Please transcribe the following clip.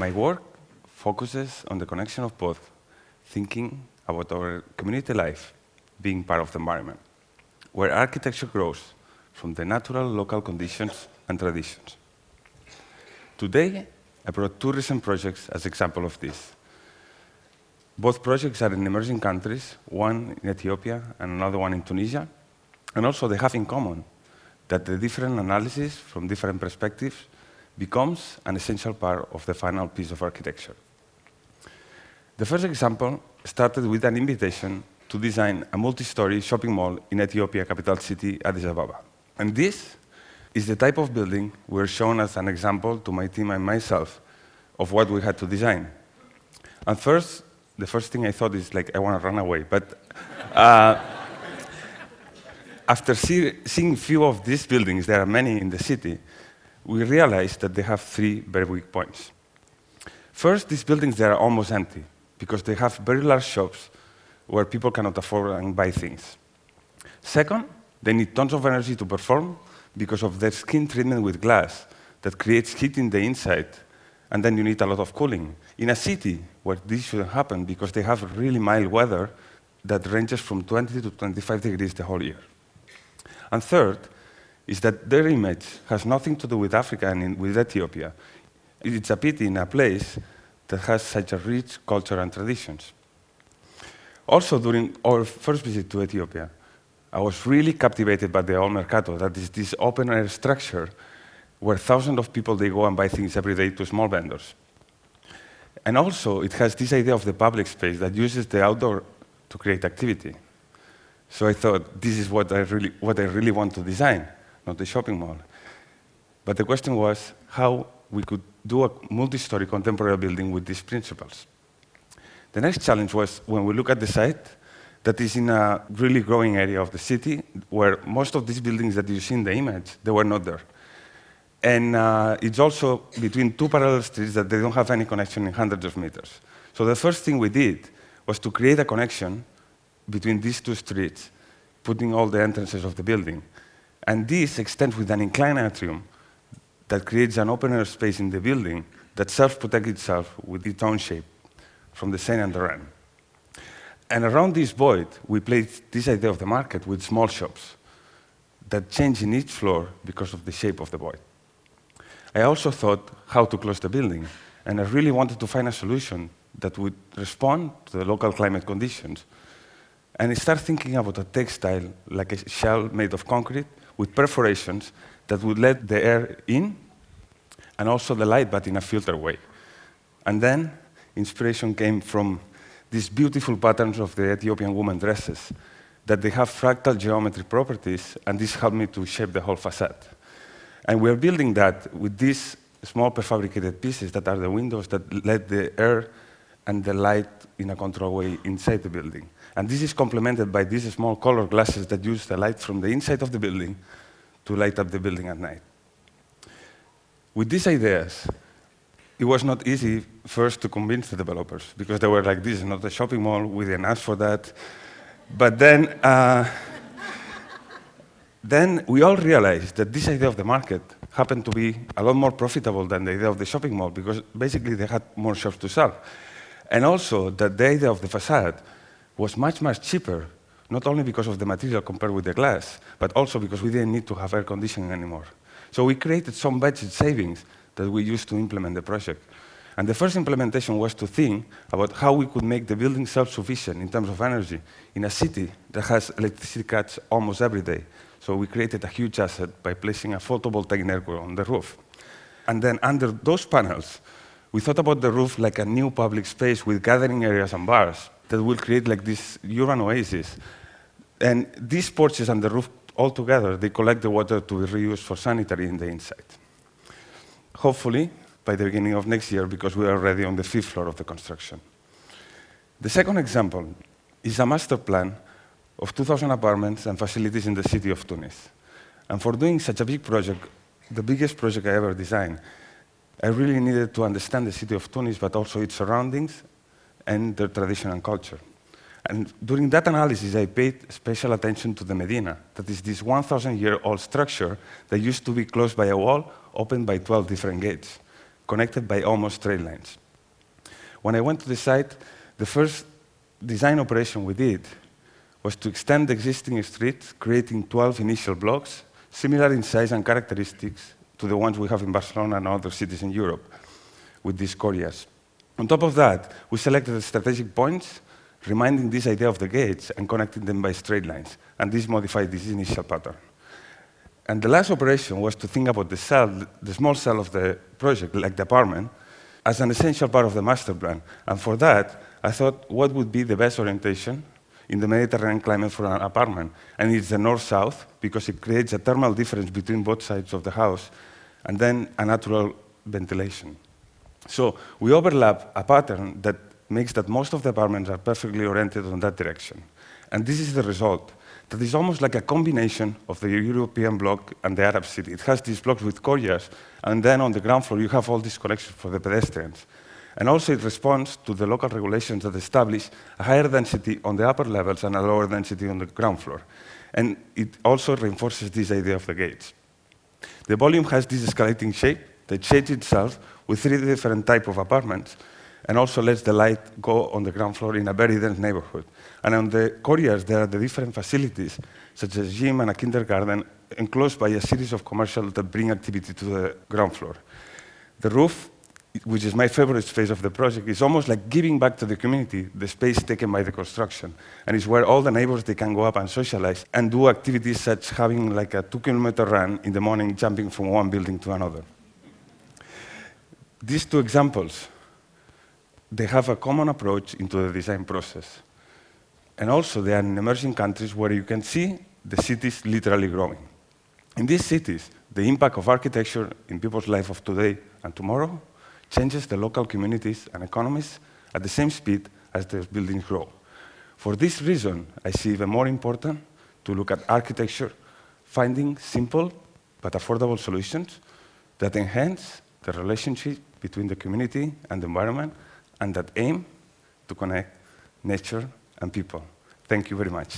My work focuses on the connection of both, thinking about our community life being part of the environment, where architecture grows from the natural local conditions and traditions. Today, I brought two recent projects as example of this. Both projects are in emerging countries, one in Ethiopia and another one in Tunisia, and also they have in common that the different analyses from different perspectives becomes an essential part of the final piece of architecture. The first example started with an invitation to design a multi-story shopping mall in Ethiopia capital city, Addis Ababa. And this is the type of building we're shown as an example to my team and myself of what we had to design. And first, the first thing I thought is like, I want to run away. But uh, after see, seeing few of these buildings, there are many in the city, we realized that they have three very weak points. First, these buildings, they are almost empty because they have very large shops where people cannot afford and buy things. Second, they need tons of energy to perform because of their skin treatment with glass that creates heat in the inside, and then you need a lot of cooling. In a city where this shouldn't happen because they have really mild weather that ranges from 20 to 25 degrees the whole year. And third, is that their image has nothing to do with Africa and in, with Ethiopia. It's a pity in a place that has such a rich culture and traditions. Also, during our first visit to Ethiopia, I was really captivated by the old mercato, that is this open-air structure where thousands of people, they go and buy things every day to small vendors. And also, it has this idea of the public space that uses the outdoor to create activity. So I thought, this is what I really, what I really want to design, not the shopping mall. But the question was how we could do a multi-story contemporary building with these principles. The next challenge was when we look at the site, that is in a really growing area of the city, where most of these buildings that you see in the image, they were not there. And uh, it's also between two parallel streets that they don't have any connection in hundreds of meters. So the first thing we did was to create a connection between these two streets, putting all the entrances of the building. And this extends with an inclined atrium that creates an open air space in the building that self-protects itself with its own shape from the sun and the rain. And around this void, we placed this idea of the market with small shops that change in each floor because of the shape of the void. I also thought how to close the building, and I really wanted to find a solution that would respond to the local climate conditions. And I started thinking about a textile, like a shell made of concrete, with perforations that would let the air in and also the light, but in a filtered way. And then inspiration came from these beautiful patterns of the Ethiopian women dresses, that they have fractal geometry properties, and this helped me to shape the whole facade. And we're building that with these small prefabricated pieces that are the windows that let the air and the light in a controlled way inside the building. And this is complemented by these small color glasses that use the light from the inside of the building to light up the building at night. With these ideas, it was not easy first to convince the developers because they were like, this is not a shopping mall, we didn't ask for that. But then, uh, then we all realized that this idea of the market happened to be a lot more profitable than the idea of the shopping mall because basically they had more shops to sell. And also that the idea of the facade was much, much cheaper, not only because of the material compared with the glass, but also because we didn't need to have air conditioning anymore. So we created some budget savings that we used to implement the project. And the first implementation was to think about how we could make the building self-sufficient in terms of energy in a city that has electricity cuts almost every day. So we created a huge asset by placing a photovoltaic network on the roof. And then under those panels, we thought about the roof like a new public space with gathering areas and bars that will create like this urban oasis. And these porches and the roof all together, they collect the water to be reused for sanitary in the inside hopefully by the beginning of next year because we are already on the fifth floor of the construction. The second example is a master plan of 2,000 apartments and facilities in the city of Tunis. And for doing such a big project, the biggest project I ever designed, I really needed to understand the city of Tunis, but also its surroundings and their tradition and culture. And during that analysis, I paid special attention to the Medina, that is this 1,000-year-old structure that used to be closed by a wall opened by 12 different gates, connected by almost straight lines. When I went to the site, the first design operation we did was to extend the existing street, creating 12 initial blocks, similar in size and characteristics to the ones we have in Barcelona and other cities in Europe, with these corrias. On top of that, we selected the strategic points, reminding this idea of the gates and connecting them by straight lines, and this modified this initial pattern. And the last operation was to think about the cell, the small cell of the project, like the apartment, as an essential part of the master plan. And for that, I thought, what would be the best orientation in the Mediterranean climate for an apartment? And it's the north-south, because it creates a thermal difference between both sides of the house, and then a natural ventilation. So we overlap a pattern that makes that most of the apartments are perfectly oriented on that direction. And this is the result. That is almost like a combination of the European block and the Arab city. It has these blocks with courtyards, and then on the ground floor you have all these connections for the pedestrians. And also it responds to the local regulations that establish a higher density on the upper levels and a lower density on the ground floor. And it also reinforces this idea of the gates. The volume has this escalating shape that shades itself with three different types of apartments and also lets the light go on the ground floor in a very dense neighborhood. And on the courtyards, there are the different facilities, such as gym and a kindergarten, enclosed by a series of commercials that bring activity to the ground floor. The roof, which is my favorite space of the project, is almost like giving back to the community the space taken by the construction. And it's where all the neighbors, they can go up and socialize and do activities such having like a two-kilometer run in the morning, jumping from one building to another. These two examples they have a common approach into the design process. And also, they are in emerging countries where you can see the cities literally growing. In these cities, the impact of architecture in people's life of today and tomorrow changes the local communities and economies at the same speed as the buildings grow. For this reason, I see even more important to look at architecture, finding simple but affordable solutions that enhance the relationship between the community and the environment and that aim to connect nature and people. Thank you very much.